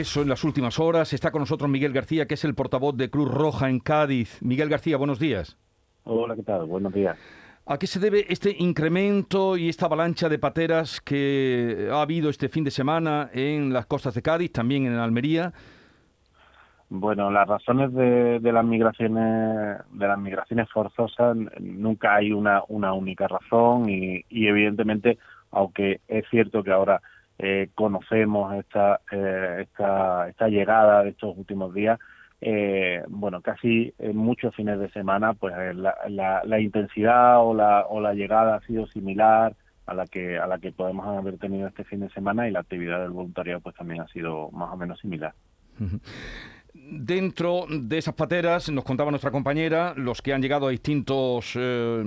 Eso en las últimas horas. Está con nosotros Miguel García, que es el portavoz de Cruz Roja en Cádiz. Miguel García, buenos días. Hola, ¿qué tal? Buenos días. ¿A qué se debe este incremento y esta avalancha de pateras que ha habido este fin de semana en las costas de Cádiz, también en Almería? Bueno, las razones de, las migraciones de las migraciones forzosas nunca hay una, una única razón y, evidentemente, aunque es cierto que ahora eh, conocemos esta, eh, esta esta llegada de estos últimos días, eh, bueno, casi en muchos fines de semana, pues la, la, intensidad o la, o la llegada ha sido similar a la que a la que podemos haber tenido este fin de semana y la actividad del voluntariado pues también ha sido más o menos similar. Dentro de esas pateras, nos contaba nuestra compañera, los que han llegado a distintos eh,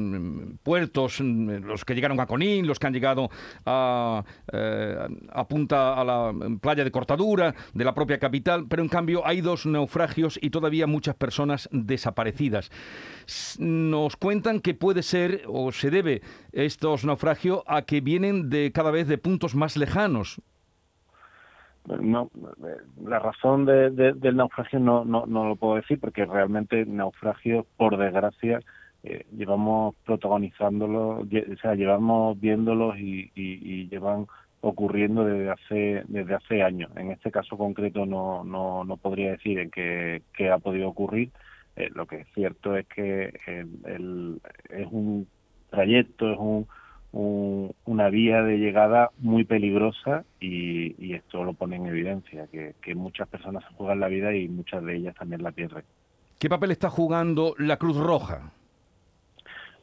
puertos, los que llegaron a Conín, los que han llegado a, eh, a Punta, a la playa de Cortadura, de la propia capital, pero en cambio hay dos naufragios y todavía muchas personas desaparecidas. Nos cuentan que puede ser o se debe estos naufragios a que vienen de cada vez de puntos más lejanos no la razón de, del naufragio no, no, no lo puedo decir porque realmente naufragios por desgracia eh, llevamos protagonizándolo o sea llevamos viéndolos y, y, llevan ocurriendo desde hace desde hace años. En este caso concreto no no, no podría decir en qué, qué ha podido ocurrir. Eh, lo que es cierto es que el, es un trayecto es un una vía de llegada muy peligrosa y, esto lo pone en evidencia, que, muchas personas se juegan la vida y muchas de ellas también la pierden. ¿Qué papel está jugando la Cruz Roja?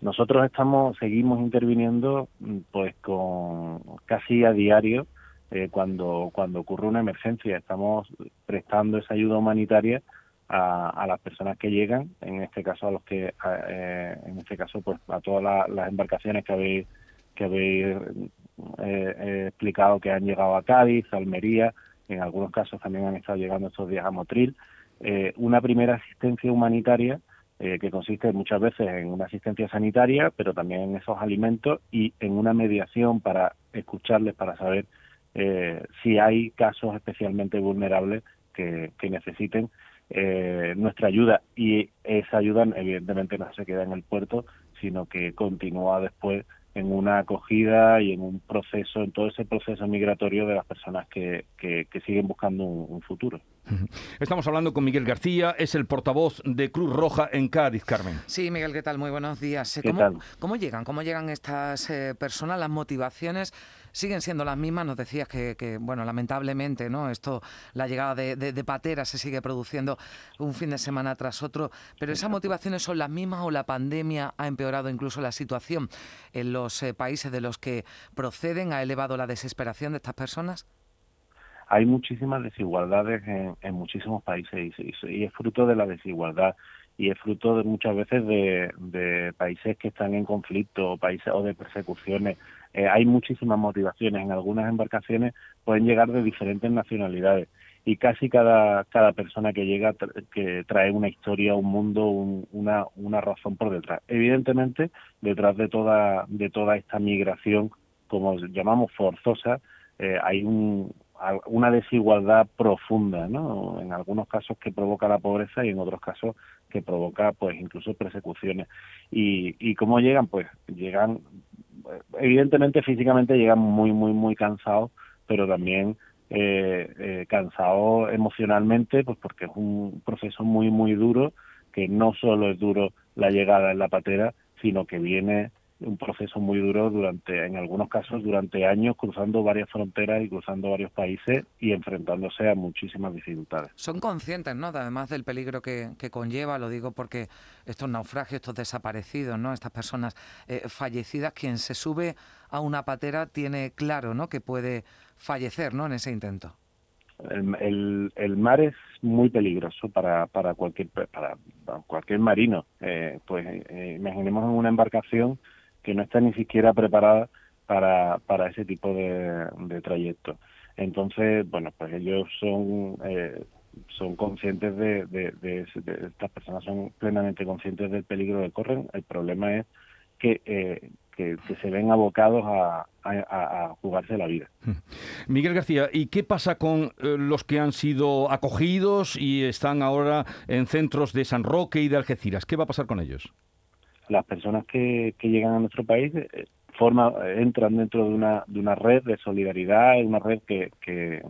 Nosotros estamos, seguimos interviniendo pues con casi a diario eh, cuando, cuando ocurre una emergencia. Estamos prestando esa ayuda humanitaria a, las personas que llegan, en este caso a los que, eh, en este caso pues a todas las embarcaciones que habéis que habéis eh, eh, explicado que han llegado a Cádiz, Almería, en algunos casos también han estado llegando estos días a Motril. Eh, una primera asistencia humanitaria que consiste muchas veces en una asistencia sanitaria, pero también en esos alimentos y en una mediación para escucharles, para saber si hay casos especialmente vulnerables que, que necesiten nuestra ayuda. Y esa ayuda evidentemente no se queda en el puerto, sino que continúa después en una acogida y en un proceso, en todo ese proceso migratorio de las personas que, que, siguen buscando un, futuro. Estamos hablando con Miguel García, es el portavoz de Cruz Roja en Cádiz, Carmen. Sí, Miguel, ¿qué tal? Muy buenos días. ¿Cómo, ¿Cómo, llegan? ¿Cómo llegan estas eh, personas? Las motivaciones siguen siendo las mismas. Nos decías que, bueno, lamentablemente, ¿no? Esto, la llegada de, de, pateras se sigue produciendo un fin de semana tras otro, pero esas motivaciones son las mismas o la pandemia ha empeorado incluso la situación en los eh, países de los que proceden, ha elevado la desesperación de estas personas. Hay muchísimas desigualdades en, muchísimos países y, es fruto de la desigualdad y es fruto de muchas veces de, de países que están en conflicto o países o de persecuciones eh, hay muchísimas motivaciones. En algunas embarcaciones pueden llegar de diferentes nacionalidades y casi cada, cada persona que llega que trae una historia, un mundo, una, una razón por detrás. Evidentemente, detrás de toda, de toda esta migración, como llamamos forzosa, eh, hay un, una desigualdad profunda, ¿no? En algunos casos que provoca la pobreza y en otros casos que provoca, pues, incluso persecuciones. Y, y cómo llegan, pues, llegan evidentemente físicamente llegan muy, muy, muy cansados, pero también eh, eh, cansados emocionalmente, pues porque es un proceso muy, muy duro, que no solo es duro la llegada en la patera, sino que viene un proceso muy duro durante, en algunos casos, durante años, cruzando varias fronteras y cruzando varios países y enfrentándose a muchísimas dificultades. Son conscientes, ¿no? Además del peligro que, conlleva, lo digo porque estos naufragios, estos desaparecidos, ¿no? Estas personas eh, fallecidas, quien se sube a una patera tiene claro, ¿no? Que puede fallecer, ¿no? En ese intento. El, el, mar es muy peligroso para, para cualquier para, cualquier marino. Eh, pues eh, imaginemos en una embarcación que no está ni siquiera preparada para, para ese tipo de, de trayectos. Entonces, bueno, pues ellos son eh, son conscientes de, estas personas son plenamente conscientes del peligro que corren. El problema es que, eh, que, se ven abocados a, jugarse la vida. Hmm. Miguel García, ¿y qué pasa con eh, los que han sido acogidos y están ahora en centros de San Roque y de Algeciras? ¿Qué va a pasar con ellos? Las personas que, llegan a nuestro país eh, forma, entran dentro de una, de una red de solidaridad, una red que, que,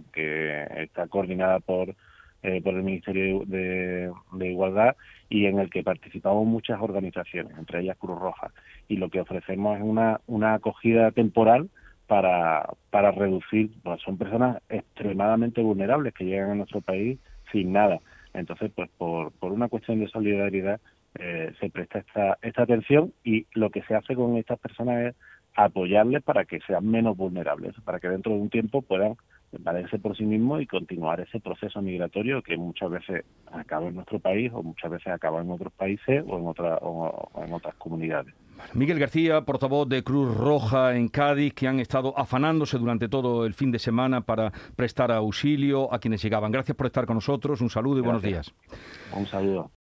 está coordinada por, eh, por el Ministerio de, Igualdad y en el que participamos muchas organizaciones, entre ellas Cruz Roja. Y lo que ofrecemos es una, una acogida temporal para, para reducir, pues son personas extremadamente vulnerables que llegan a nuestro país sin nada. Entonces, pues por, por una cuestión de solidaridad eh, se presta esta, esta atención y lo que se hace con estas personas es apoyarles para que sean menos vulnerables, para que dentro de un tiempo puedan valerse por sí mismos y continuar ese proceso migratorio que muchas veces acaba en nuestro país o muchas veces acaba en otros países o en, otra, o en otras comunidades. Miguel García, portavoz de Cruz Roja en Cádiz, que han estado afanándose durante todo el fin de semana para prestar auxilio a quienes llegaban. Gracias por estar con nosotros. Un saludo y buenos días. Un saludo.